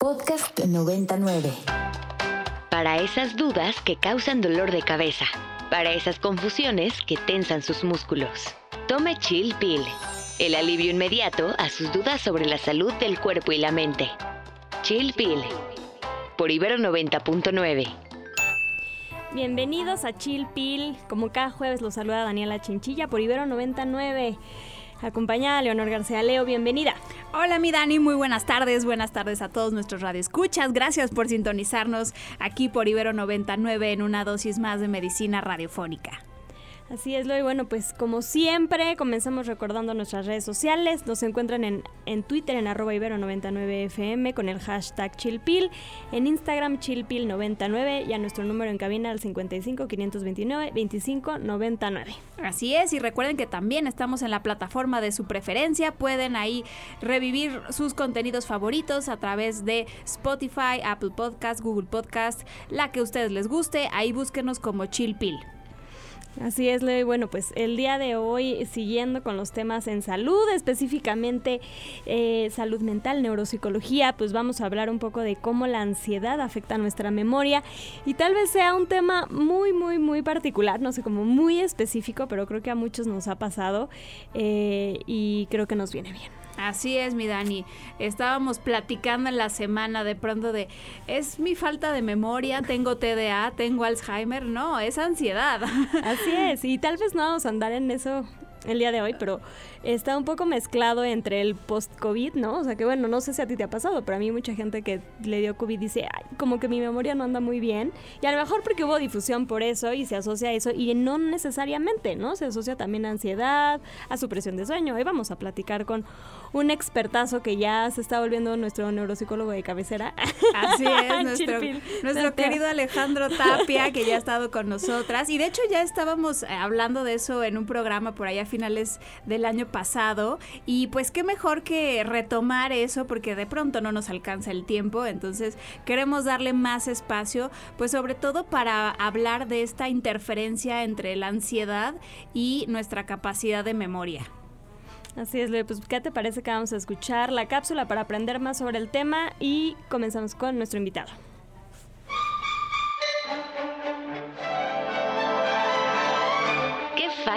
Podcast 99. Para esas dudas que causan dolor de cabeza. Para esas confusiones que tensan sus músculos. Tome Chill Pill. El alivio inmediato a sus dudas sobre la salud del cuerpo y la mente. Chill Pill. Por Ibero 90.9. Bienvenidos a Chill Pill. Como cada jueves los saluda Daniela Chinchilla por Ibero 99. Acompañada a Leonor García Leo, bienvenida. Hola mi Dani, muy buenas tardes, buenas tardes a todos nuestros radioescuchas. Gracias por sintonizarnos aquí por Ibero 99 en una dosis más de medicina radiofónica. Así es, y bueno, pues como siempre, comenzamos recordando nuestras redes sociales. Nos encuentran en, en Twitter en arroba ibero99fm con el hashtag chillpil, en Instagram chillpil99 y a nuestro número en cabina al 55 529 25 99. Así es, y recuerden que también estamos en la plataforma de su preferencia. Pueden ahí revivir sus contenidos favoritos a través de Spotify, Apple Podcast, Google Podcast, la que a ustedes les guste. Ahí búsquenos como chillpil. Así es, Leo. Bueno, pues el día de hoy, siguiendo con los temas en salud, específicamente eh, salud mental, neuropsicología, pues vamos a hablar un poco de cómo la ansiedad afecta nuestra memoria y tal vez sea un tema muy, muy, muy particular, no sé, como muy específico, pero creo que a muchos nos ha pasado eh, y creo que nos viene bien. Así es, mi Dani. Estábamos platicando en la semana de pronto de, es mi falta de memoria, tengo TDA, tengo Alzheimer. No, es ansiedad. Así es, y tal vez no vamos a andar en eso el día de hoy, pero está un poco mezclado entre el post-COVID, ¿no? O sea que bueno, no sé si a ti te ha pasado, pero a mí mucha gente que le dio COVID dice, Ay, como que mi memoria no anda muy bien. Y a lo mejor porque hubo difusión por eso y se asocia a eso, y no necesariamente, ¿no? Se asocia también a ansiedad, a supresión de sueño. Hoy vamos a platicar con un expertazo que ya se está volviendo nuestro neuropsicólogo de cabecera. Así es, nuestro, nuestro querido Alejandro Tapia, que ya ha estado con nosotras. Y de hecho ya estábamos eh, hablando de eso en un programa por allá finales del año pasado. Y pues qué mejor que retomar eso porque de pronto no nos alcanza el tiempo. Entonces queremos darle más espacio, pues sobre todo para hablar de esta interferencia entre la ansiedad y nuestra capacidad de memoria. Así es, pues ¿qué te parece que vamos a escuchar la cápsula para aprender más sobre el tema y comenzamos con nuestro invitado?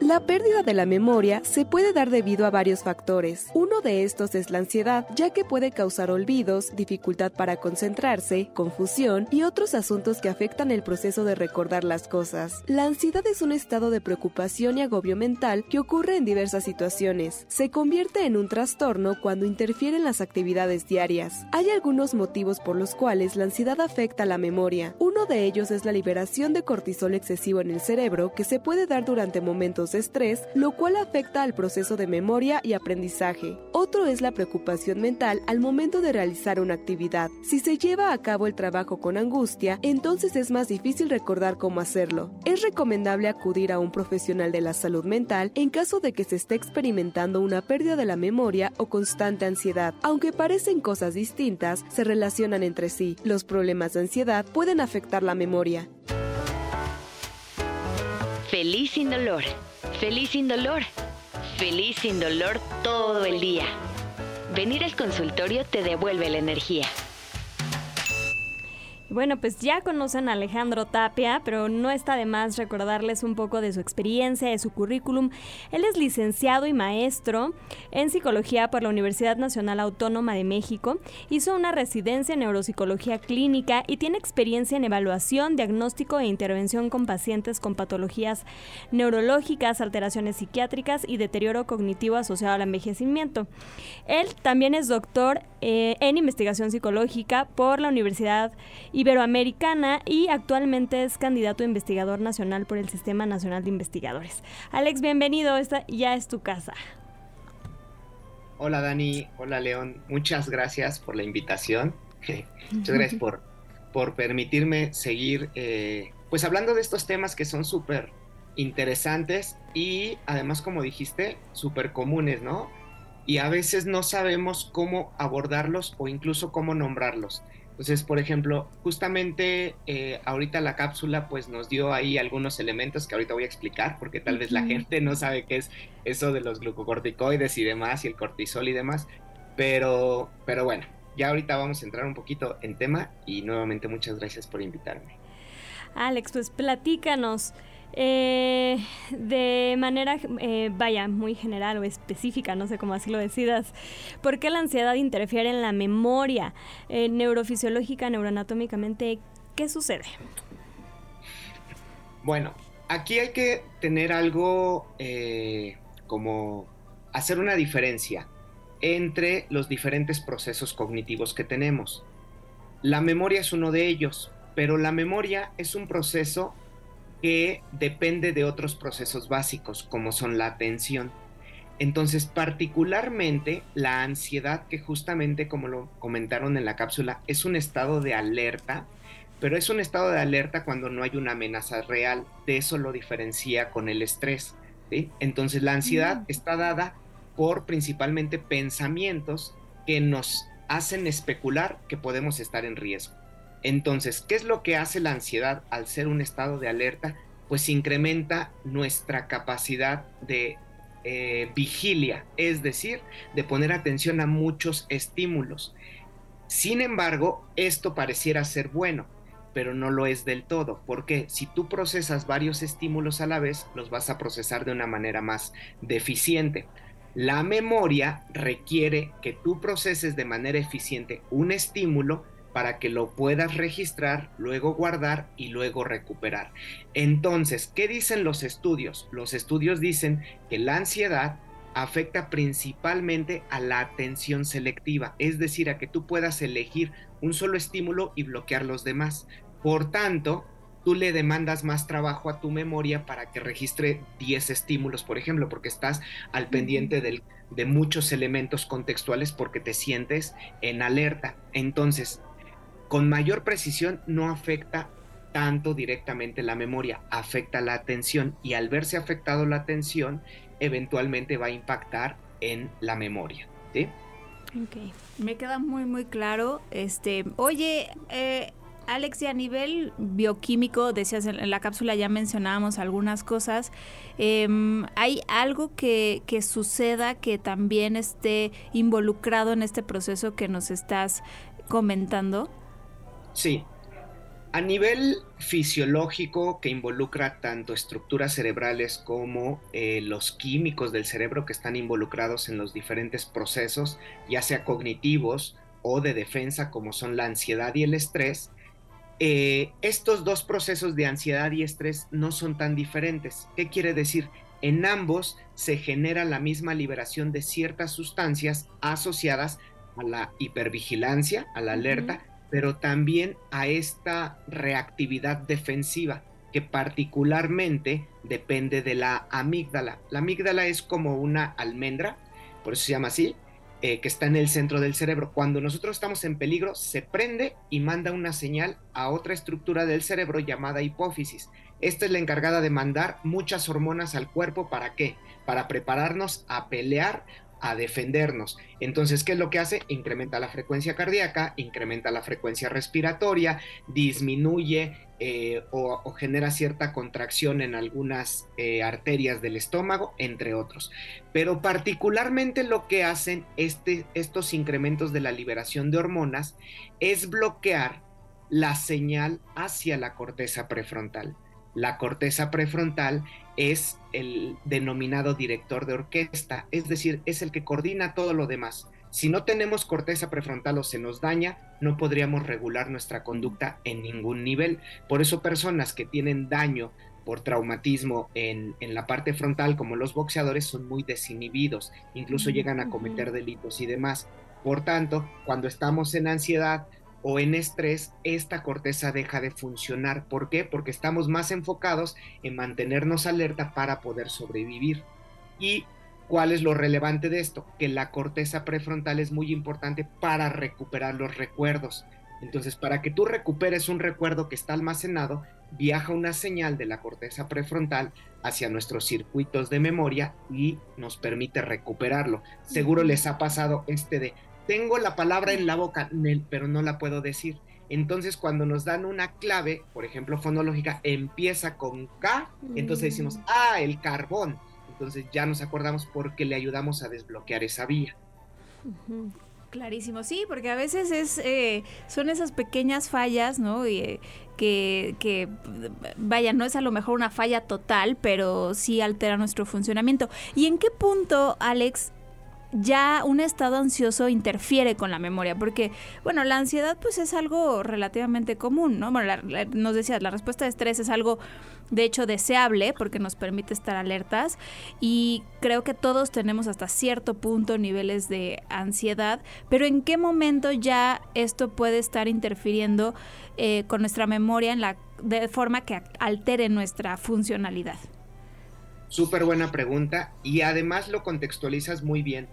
La pérdida de la memoria se puede dar debido a varios factores. Uno de estos es la ansiedad, ya que puede causar olvidos, dificultad para concentrarse, confusión y otros asuntos que afectan el proceso de recordar las cosas. La ansiedad es un estado de preocupación y agobio mental que ocurre en diversas situaciones. Se convierte en un trastorno cuando interfiere en las actividades diarias. Hay algunos motivos por los cuales la ansiedad afecta la memoria. Uno de ellos es la liberación de cortisol excesivo en el cerebro que se puede dar durante momentos estrés, lo cual afecta al proceso de memoria y aprendizaje. Otro es la preocupación mental al momento de realizar una actividad. Si se lleva a cabo el trabajo con angustia, entonces es más difícil recordar cómo hacerlo. Es recomendable acudir a un profesional de la salud mental en caso de que se esté experimentando una pérdida de la memoria o constante ansiedad. Aunque parecen cosas distintas, se relacionan entre sí. Los problemas de ansiedad pueden afectar la memoria. Feliz sin dolor. Feliz sin dolor. Feliz sin dolor todo el día. Venir al consultorio te devuelve la energía. Bueno, pues ya conocen a Alejandro Tapia, pero no está de más recordarles un poco de su experiencia, de su currículum. Él es licenciado y maestro en psicología por la Universidad Nacional Autónoma de México. Hizo una residencia en neuropsicología clínica y tiene experiencia en evaluación, diagnóstico e intervención con pacientes con patologías neurológicas, alteraciones psiquiátricas y deterioro cognitivo asociado al envejecimiento. Él también es doctor eh, en investigación psicológica por la Universidad Iberoamericana y actualmente es candidato a investigador nacional por el Sistema Nacional de Investigadores. Alex, bienvenido, esta ya es tu casa. Hola Dani, hola León, muchas gracias por la invitación. muchas gracias por, por permitirme seguir eh, pues hablando de estos temas que son súper interesantes y además como dijiste, súper comunes, ¿no? Y a veces no sabemos cómo abordarlos o incluso cómo nombrarlos. Entonces, por ejemplo, justamente eh, ahorita la cápsula pues nos dio ahí algunos elementos que ahorita voy a explicar porque tal vez la gente no sabe qué es eso de los glucocorticoides y demás y el cortisol y demás, pero, pero bueno, ya ahorita vamos a entrar un poquito en tema y nuevamente muchas gracias por invitarme. Alex, pues platícanos. Eh, de manera, eh, vaya, muy general o específica, no sé cómo así lo decidas, ¿por qué la ansiedad interfiere en la memoria eh, neurofisiológica, neuroanatómicamente? ¿Qué sucede? Bueno, aquí hay que tener algo como hacer una diferencia entre los diferentes procesos cognitivos que tenemos. La memoria es uno de ellos, pero la memoria es un proceso que depende de otros procesos básicos, como son la atención. Entonces, particularmente la ansiedad, que justamente como lo comentaron en la cápsula, es un estado de alerta, pero es un estado de alerta cuando no hay una amenaza real. De eso lo diferencia con el estrés. Entonces, la ansiedad mm. está dada por principalmente pensamientos que nos hacen especular que podemos estar en riesgo. Entonces, ¿qué es lo que hace la ansiedad al ser un estado de alerta? Pues incrementa nuestra capacidad de eh, vigilia, es decir, de poner atención a muchos estímulos. Sin embargo, esto pareciera ser bueno, pero no lo es del todo, porque si tú procesas varios estímulos a la vez, los vas a procesar de una manera más deficiente. La memoria requiere que tú proceses de manera eficiente un estímulo para que lo puedas registrar, luego guardar y luego recuperar. Entonces, ¿qué dicen los estudios? Los estudios dicen que la ansiedad afecta principalmente a la atención selectiva, es decir, a que tú puedas elegir un solo estímulo y bloquear los demás. Por tanto, tú le demandas más trabajo a tu memoria para que registre 10 estímulos, por ejemplo, porque estás al pendiente de muchos elementos contextuales porque te sientes en alerta. Entonces, con mayor precisión no afecta tanto directamente la memoria, afecta la atención y al verse afectado la atención, eventualmente va a impactar en la memoria. ¿sí? Ok, me queda muy muy claro. Este, oye, eh, Alex, y a nivel bioquímico, decías en la cápsula ya mencionábamos algunas cosas. Em, ¿Hay algo que, que, suceda que también esté involucrado en este proceso que nos estás comentando? Sí. A nivel fisiológico que involucra tanto estructuras cerebrales como eh, los químicos del cerebro que están involucrados en los diferentes procesos, ya sea cognitivos o de defensa como son la ansiedad y el estrés, eh, estos dos procesos de ansiedad y estrés no son tan diferentes. ¿Qué quiere decir? En ambos se genera la misma liberación de ciertas sustancias asociadas a la hipervigilancia, a la alerta, pero también a esta reactividad defensiva que particularmente depende de la amígdala. La amígdala es como una almendra, por eso se llama así, eh, que está en el centro del cerebro. Cuando nosotros estamos en peligro, se prende y manda una señal a otra estructura del cerebro llamada hipófisis. Esta es la encargada de mandar muchas hormonas al cuerpo. ¿Para qué? Para prepararnos a pelear a defendernos. Entonces, ¿qué es lo que hace? Incrementa la frecuencia cardíaca, incrementa la frecuencia respiratoria, disminuye eh, o, genera cierta contracción en algunas eh, arterias del estómago, entre otros. Pero particularmente lo que hacen este, estos incrementos de la liberación de hormonas es bloquear la señal hacia la corteza prefrontal. La corteza prefrontal es el denominado director de orquesta, es decir, es el que coordina todo lo demás. Si no tenemos corteza prefrontal o se nos daña, no podríamos regular nuestra conducta en ningún nivel. Por eso personas que tienen daño por traumatismo en, la parte frontal, como los boxeadores, son muy desinhibidos, incluso llegan a cometer delitos y demás. Por tanto, cuando estamos en ansiedad, o en estrés, esta corteza deja de funcionar. ¿Por qué? Porque estamos más enfocados en mantenernos alerta para poder sobrevivir. ¿Y cuál es lo relevante de esto? Que la corteza prefrontal es muy importante para recuperar los recuerdos. Entonces, para que tú recuperes un recuerdo que está almacenado, viaja una señal de la corteza prefrontal hacia nuestros circuitos de memoria y nos permite recuperarlo. Seguro les ha pasado este de tengo la palabra en la boca, pero no la puedo decir. Entonces, cuando nos dan una clave, por ejemplo, fonológica, empieza con K, entonces decimos, mm. ah, el carbón. Entonces ya nos acordamos porque le ayudamos a desbloquear esa vía. Clarísimo, sí, porque a veces es eh, son esas pequeñas fallas, ¿no? Y, que, que, vaya, no es a lo mejor una falla total, pero sí altera nuestro funcionamiento. ¿Y en qué punto, Alex, ya un estado ansioso interfiere con la memoria, porque, bueno, la ansiedad pues es algo relativamente común, ¿no? Bueno, nos decías, la respuesta de estrés es algo, de hecho, deseable, porque nos permite estar alertas, y creo que todos tenemos hasta cierto punto niveles de ansiedad, pero ¿en qué momento ya esto puede estar interfiriendo eh, con nuestra memoria en la, de forma que altere nuestra funcionalidad? Súper buena pregunta y además lo contextualizas muy bien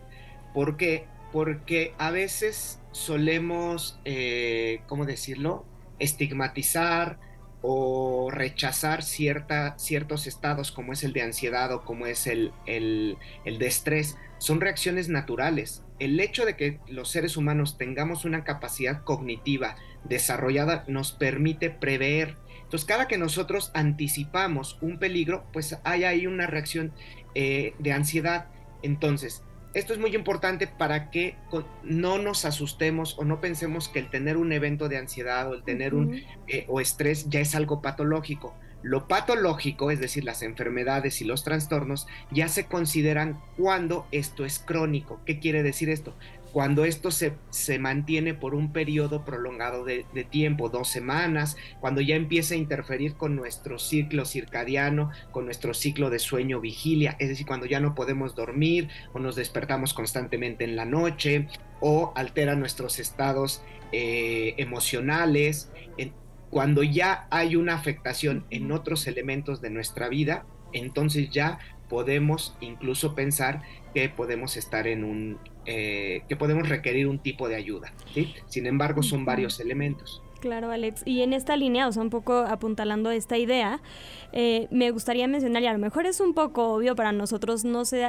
¿Por qué? Porque a veces solemos, eh, ¿cómo decirlo? Estigmatizar o rechazar cierta, ciertos estados como es el de ansiedad o como es el, el, el de estrés. Son reacciones naturales. El hecho de que los seres humanos tengamos una capacidad cognitiva desarrollada nos permite prever entonces, cada que nosotros anticipamos un peligro, pues hay ahí una reacción eh, de ansiedad. Entonces, esto es muy importante para que no nos asustemos o no pensemos que el tener un evento de ansiedad o el tener un eh, o estrés ya es algo patológico. Lo patológico, es decir, las enfermedades y los trastornos, ya se consideran cuando esto es crónico. ¿Qué quiere decir esto? Cuando esto se, se mantiene por un periodo prolongado de, tiempo, dos semanas, cuando ya empieza a interferir con nuestro ciclo circadiano, con nuestro ciclo de sueño vigilia, es decir, cuando ya no podemos dormir o nos despertamos constantemente en la noche o altera nuestros estados eh, emocionales, cuando ya hay una afectación en otros elementos de nuestra vida, entonces ya podemos incluso pensar que podemos estar en un, eh, que podemos requerir un tipo de ayuda. Sin embargo, son varios elementos. Claro, Alex. Y en esta línea, o sea, un poco apuntalando esta idea, eh, me gustaría mencionar, y a lo mejor es un poco obvio para nosotros, no sé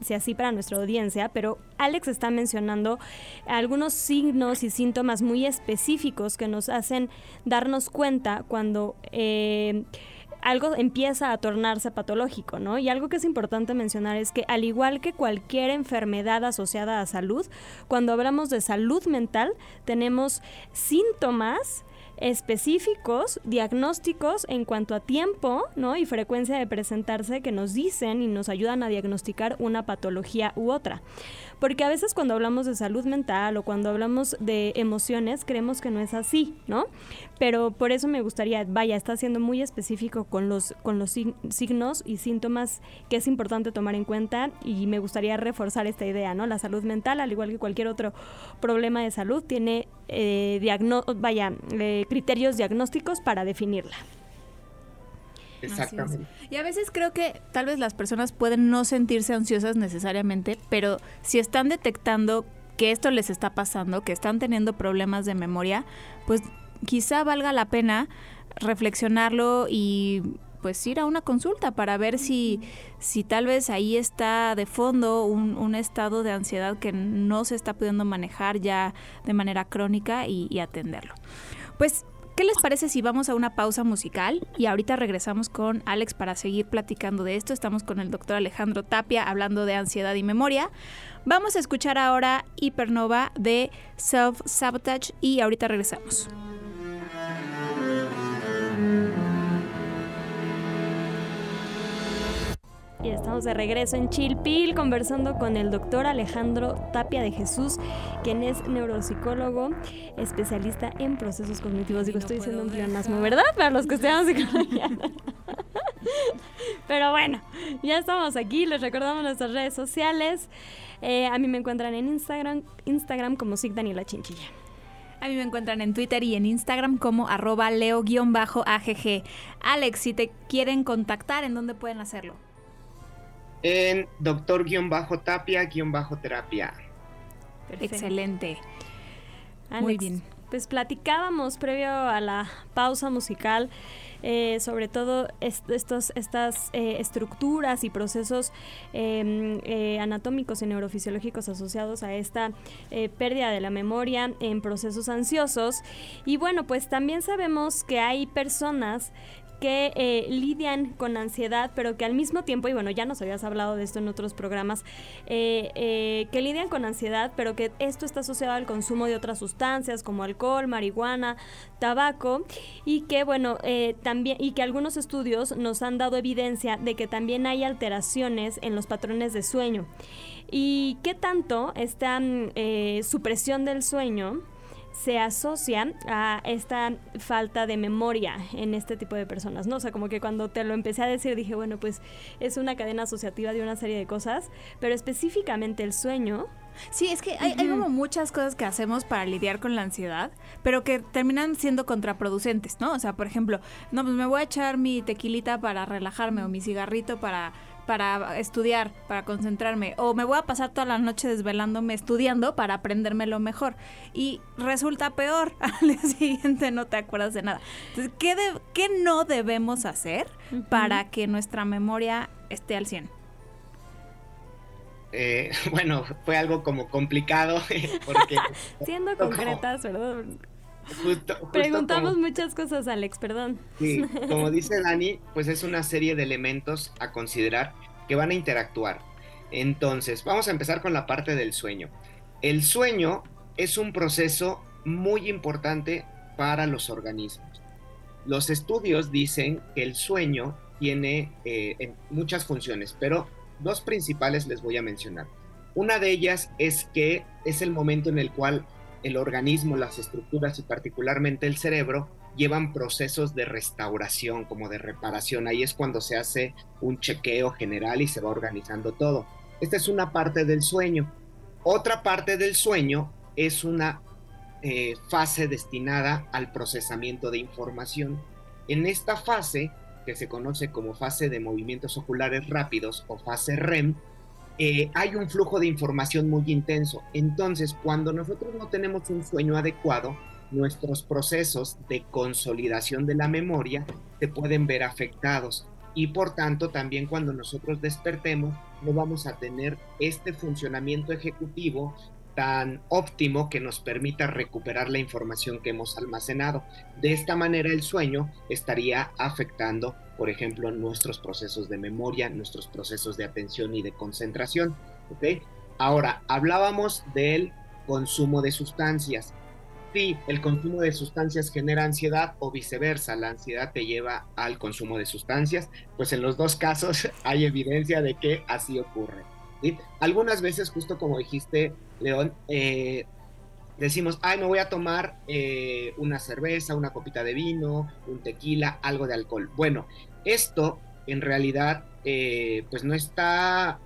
si así para nuestra audiencia, pero Alex está mencionando algunos signos y síntomas muy específicos que nos hacen darnos cuenta cuando... Eh, algo empieza a tornarse patológico, ¿no? Y algo que es importante mencionar es que al igual que cualquier enfermedad asociada a salud, cuando hablamos de salud mental, tenemos síntomas específicos, diagnósticos en cuanto a tiempo ¿no? y frecuencia de presentarse que nos dicen y nos ayudan a diagnosticar una patología u otra. Porque a veces cuando hablamos de salud mental o cuando hablamos de emociones creemos que no es así, ¿no? Pero por eso me gustaría, vaya, está siendo muy específico con los, con los signos y síntomas que es importante tomar en cuenta y me gustaría reforzar esta idea, ¿no? La salud mental, al igual que cualquier otro problema de salud, tiene eh, vaya, eh, criterios diagnósticos para definirla. Exactamente. Y a veces creo que tal vez las personas pueden no sentirse ansiosas necesariamente, pero si están detectando que esto les está pasando, que están teniendo problemas de memoria, pues quizá valga la pena reflexionarlo y pues ir a una consulta para ver si, si tal vez ahí está de fondo un, estado de ansiedad que no se está pudiendo manejar ya de manera crónica y, y atenderlo. Pues ¿Qué les parece si vamos a una pausa musical y ahorita regresamos con Alex para seguir platicando de esto? Estamos con el doctor Alejandro Tapia hablando de ansiedad y memoria. Vamos a escuchar ahora Hipernova de Self Sabotage y ahorita regresamos. Y estamos de regreso en Chilpil conversando con el doctor Alejandro Tapia de Jesús, quien es neuropsicólogo, especialista en procesos cognitivos. Digo, estoy diciendo un pleonasmo, ¿verdad? Para los que estudiamos psicología. Pero bueno, ya estamos aquí. Les recordamos nuestras redes sociales. Eh, a mí me encuentran en Instagram, Instagram como Sig Daniela Chinchilla. A mí me encuentran en Twitter y en Instagram como arroba leo-agg. Alex, si te quieren contactar, ¿en dónde pueden hacerlo? En doctor-tapia-terapia. Excelente. Muy bien. pues platicábamos previo a la pausa musical eh, sobre todo estos, estas eh, estructuras y procesos em, eh, anatómicos y neurofisiológicos asociados a esta pérdida de la memoria en procesos ansiosos. Y bueno, pues también sabemos que hay personas que eh, lidian con ansiedad, pero que al mismo tiempo, y bueno, ya nos habías hablado de esto en otros programas, eh, eh, que lidian con ansiedad, pero que esto está asociado al consumo de otras sustancias como alcohol, marihuana, tabaco, y que bueno, también, y que algunos estudios nos han dado evidencia de que también hay alteraciones en los patrones de sueño. ¿Y qué tanto esta mm, supresión del sueño? Se asocia a esta falta de memoria en este tipo de personas, ¿no? O sea, como que cuando te lo empecé a decir dije, bueno, pues es una cadena asociativa de una serie de cosas, pero específicamente el sueño. Sí, es que hay, como muchas cosas que hacemos para lidiar con la ansiedad, pero que terminan siendo contraproducentes, ¿no? O sea, por ejemplo, no, pues me voy a echar mi tequilita para relajarme o mi cigarrito para para estudiar, para concentrarme, o me voy a pasar toda la noche desvelándome estudiando para aprendérmelo mejor. Y resulta peor, al día siguiente no te acuerdas de nada. Entonces, ¿qué, qué no debemos hacer para que nuestra memoria esté al 100? Eh, bueno, fue algo como complicado porque... Siendo concretas, ¿verdad? Preguntamos muchas cosas, Alex, perdón. Sí, como dice Dani, pues es una serie de elementos a considerar que van a interactuar. Entonces, vamos a empezar con la parte del sueño. El sueño es un proceso muy importante para los organismos. Los estudios dicen que el sueño tiene eh, muchas funciones, pero dos principales les voy a mencionar. Una de ellas es que es el momento en el cual el organismo, las estructuras y particularmente el cerebro llevan procesos de restauración, como de reparación. Ahí es cuando se hace un chequeo general y se va organizando todo. Esta es una parte del sueño. Otra parte del sueño es una eh, fase destinada al procesamiento de información. En esta fase, que se conoce como fase de movimientos oculares rápidos o fase REM, eh, hay un flujo de información muy intenso. Entonces, cuando nosotros no tenemos un sueño adecuado, nuestros procesos de consolidación de la memoria se pueden ver afectados. Y por tanto, también cuando nosotros despertemos, no vamos a tener este funcionamiento ejecutivo tan óptimo que nos permita recuperar la información que hemos almacenado. De esta manera el sueño estaría afectando, por ejemplo, nuestros procesos de memoria, nuestros procesos de atención y de concentración. ¿okay? Ahora, hablábamos del consumo de sustancias. Sí, el consumo de sustancias genera ansiedad o viceversa, la ansiedad te lleva al consumo de sustancias, pues en los dos casos hay evidencia de que así ocurre. Algunas veces, justo como dijiste, León, eh, decimos, ay, me voy a tomar eh, una cerveza, una copita de vino, un tequila, algo de alcohol. Bueno, esto en realidad, eh, pues no está,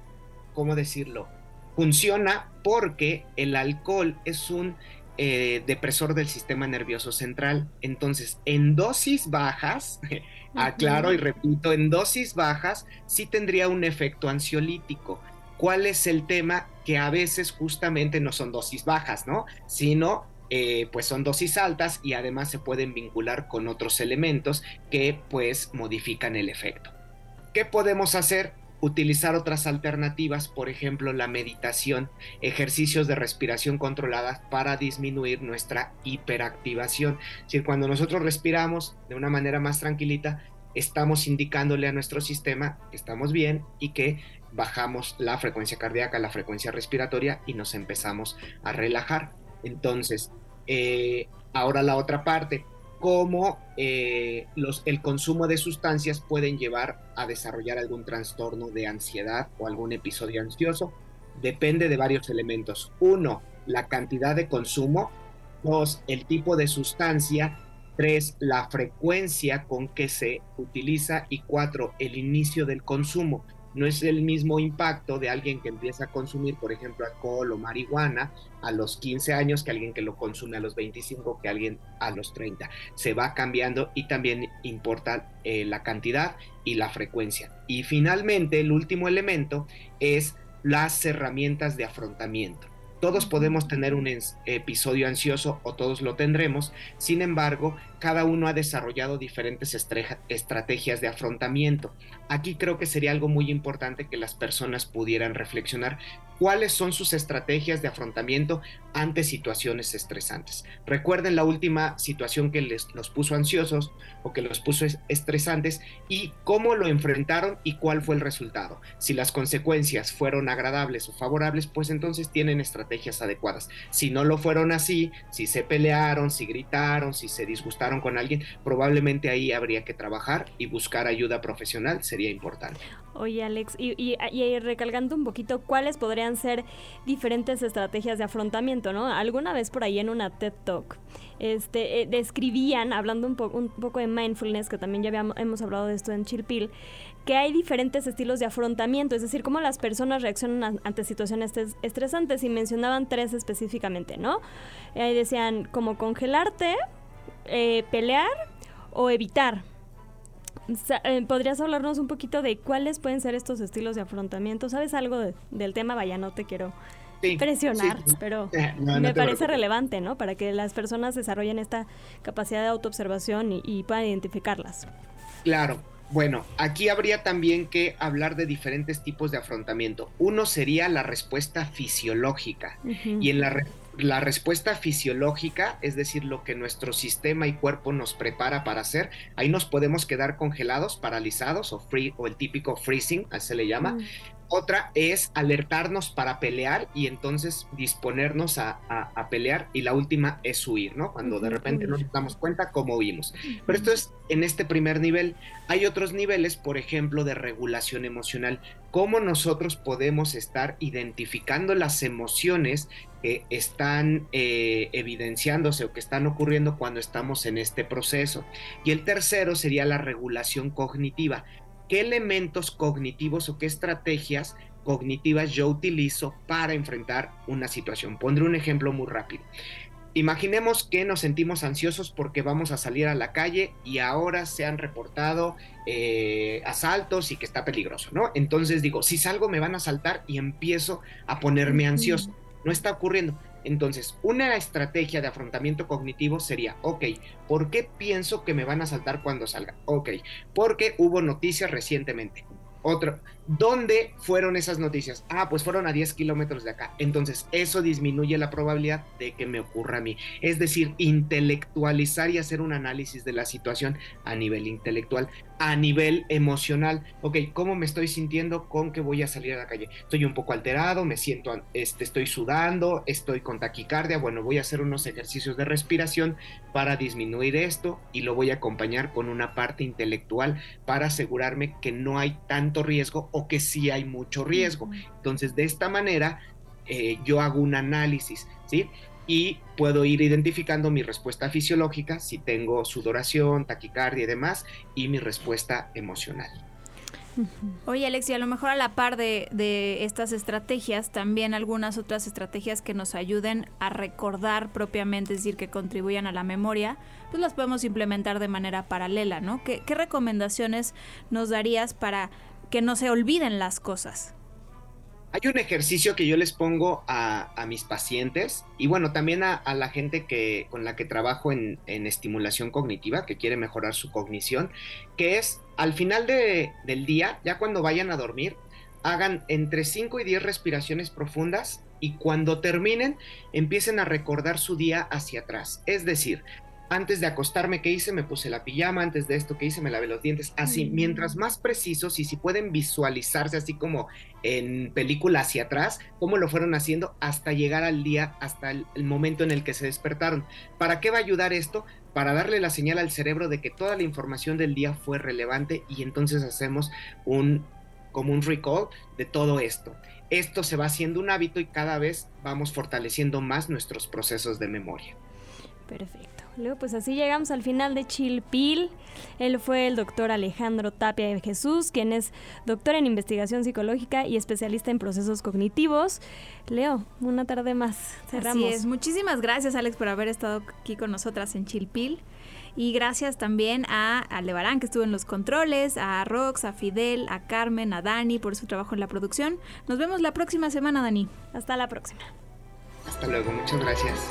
¿cómo decirlo? Funciona porque el alcohol es un depresor del sistema nervioso central. Entonces, en dosis bajas, aclaro y repito, en dosis bajas sí tendría un efecto ansiolítico cuál es el tema que a veces justamente no son dosis bajas, ¿no? Sino eh, pues son dosis altas y además se pueden vincular con otros elementos que pues modifican el efecto. ¿Qué podemos hacer? Utilizar otras alternativas, por ejemplo la meditación, ejercicios de respiración controlada para disminuir nuestra hiperactivación. Es decir, cuando nosotros respiramos de una manera más tranquilita, estamos indicándole a nuestro sistema que estamos bien y que bajamos la frecuencia cardíaca, la frecuencia respiratoria y nos empezamos a relajar. Entonces, eh, ahora la otra parte, cómo eh, los, el consumo de sustancias pueden llevar a desarrollar algún trastorno de ansiedad o algún episodio ansioso. Depende de varios elementos. Uno, la cantidad de consumo. Dos, el tipo de sustancia. Tres, la frecuencia con que se utiliza. Y cuatro, el inicio del consumo no es el mismo impacto de alguien que empieza a consumir, por ejemplo, alcohol o marihuana a los 15 años que alguien que lo consume a los 25, que alguien a los 30. Se va cambiando y también importa eh, la cantidad y la frecuencia. Y finalmente, el último elemento es las herramientas de afrontamiento. Todos podemos tener un episodio ansioso o todos lo tendremos, sin embargo, cada uno ha desarrollado diferentes estrategias de afrontamiento. Aquí creo que sería algo muy importante que las personas pudieran reflexionar cuáles son sus estrategias de afrontamiento ante situaciones estresantes. Recuerden la última situación que les, los puso ansiosos o que los puso estresantes y cómo lo enfrentaron y cuál fue el resultado. Si las consecuencias fueron agradables o favorables, pues entonces tienen estrategias adecuadas. Si no lo fueron así, si se pelearon, si gritaron, si se disgustaron con alguien, probablemente ahí habría que trabajar y buscar ayuda profesional sería importante. Oye, Alex, y, y, recalcando un poquito, ¿cuáles podrían ser diferentes estrategias de afrontamiento, no? Alguna vez por ahí en una TED Talk, este, eh, describían, hablando un, un, poco de mindfulness, que también ya habíamos, hemos hablado de esto en Chilpil, que hay diferentes estilos de afrontamiento, es decir, cómo las personas reaccionan ante situaciones estresantes, y mencionaban tres específicamente, ¿no? Ahí decían, como congelarte, eh, pelear o evitar. Eh, ¿Podrías hablarnos un poquito de cuáles pueden ser estos estilos de afrontamiento? ¿Sabes algo del tema? Vaya, no te quiero presionar, pero me parece relevante, ¿no? Para que las personas desarrollen esta capacidad de autoobservación y, y puedan identificarlas. Claro. Bueno, aquí habría también que hablar de diferentes tipos de afrontamiento. Uno sería la respuesta fisiológica. Y en la la respuesta fisiológica, es decir, lo que nuestro sistema y cuerpo nos prepara para hacer, ahí nos podemos quedar congelados, paralizados o free o el típico freezing, así se le llama. Mm. Otra es alertarnos para pelear y entonces disponernos a, pelear. Y la última es huir, ¿no? Cuando de repente nos damos cuenta cómo huimos. Pero esto es en este primer nivel. Hay otros niveles, por ejemplo, de regulación emocional. Cómo nosotros podemos estar identificando las emociones que están eh, evidenciándose o que están ocurriendo cuando estamos en este proceso. Y el tercero sería la regulación cognitiva qué elementos cognitivos o qué estrategias cognitivas yo utilizo para enfrentar una situación. Pondré un ejemplo muy rápido. Imaginemos que nos sentimos ansiosos porque vamos a salir a la calle y ahora se han reportado eh, asaltos y que está peligroso, ¿no? Entonces digo, si salgo me van a asaltar y empiezo a ponerme ansioso. No está ocurriendo. Entonces, una estrategia de afrontamiento cognitivo sería, ok, ¿por qué pienso que me van a saltar cuando salga? Ok, porque hubo noticias recientemente. Otro, ¿dónde fueron esas noticias? Ah, pues fueron a 10 kilómetros de acá. Entonces, eso disminuye la probabilidad de que me ocurra a mí. Es decir, intelectualizar y hacer un análisis de la situación a nivel intelectual a nivel emocional. Ok, ¿cómo me estoy sintiendo con que voy a salir a la calle? Estoy un poco alterado, me siento, este, estoy sudando, estoy con taquicardia. Bueno, voy a hacer unos ejercicios de respiración para disminuir esto y lo voy a acompañar con una parte intelectual para asegurarme que no hay tanto riesgo o que sí hay mucho riesgo. Entonces, de esta manera, eh, yo hago un análisis, ¿sí? Y puedo ir identificando mi respuesta fisiológica, si tengo sudoración, taquicardia y demás, y mi respuesta emocional. Oye, Alexia, a lo mejor a la par de, de, estas estrategias, también algunas otras estrategias que nos ayuden a recordar propiamente, es decir, que contribuyan a la memoria, pues las podemos implementar de manera paralela, ¿no? ¿Qué, qué recomendaciones nos darías para que no se olviden las cosas? Hay un ejercicio que yo les pongo a, mis pacientes y bueno, también a, la gente que, con la que trabajo en, estimulación cognitiva, que quiere mejorar su cognición, que es al final del día, ya cuando vayan a dormir, hagan entre 5 y 10 respiraciones profundas y cuando terminen empiecen a recordar su día hacia atrás. Es decir, antes de acostarme, ¿qué hice? Me puse la pijama, antes de esto, ¿qué hice? Me lavé los dientes. Así, mm. mientras más precisos y si pueden visualizarse así como en película hacia atrás, cómo lo fueron haciendo hasta llegar al día, hasta el, momento en el que se despertaron. ¿Para qué va a ayudar esto? Para darle la señal al cerebro de que toda la información del día fue relevante y entonces hacemos un como un recall de todo esto. Esto se va haciendo un hábito y cada vez vamos fortaleciendo más nuestros procesos de memoria. Perfecto. Luego, pues así llegamos al final de Chilpil. Él fue el doctor Alejandro Tapia de Jesús, quien es doctor en investigación psicológica y especialista en procesos cognitivos. Leo, una tarde más. Cerramos. Así es. Muchísimas gracias, Alex, por haber estado aquí con nosotras en Chilpil. Y gracias también a Levarán, que estuvo en los controles, a Rox, a Fidel, a Carmen, a Dani por su trabajo en la producción. Nos vemos la próxima semana, Dani. Hasta la próxima. Hasta luego, muchas gracias.